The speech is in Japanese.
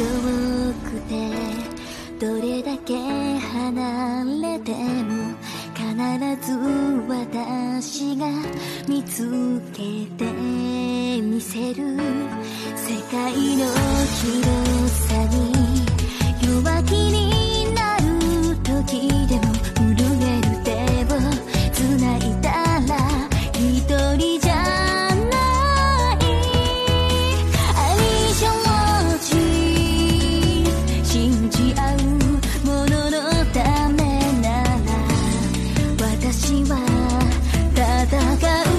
遠くてどれだけ離れても必ず私が見つけてみせる世界の広大概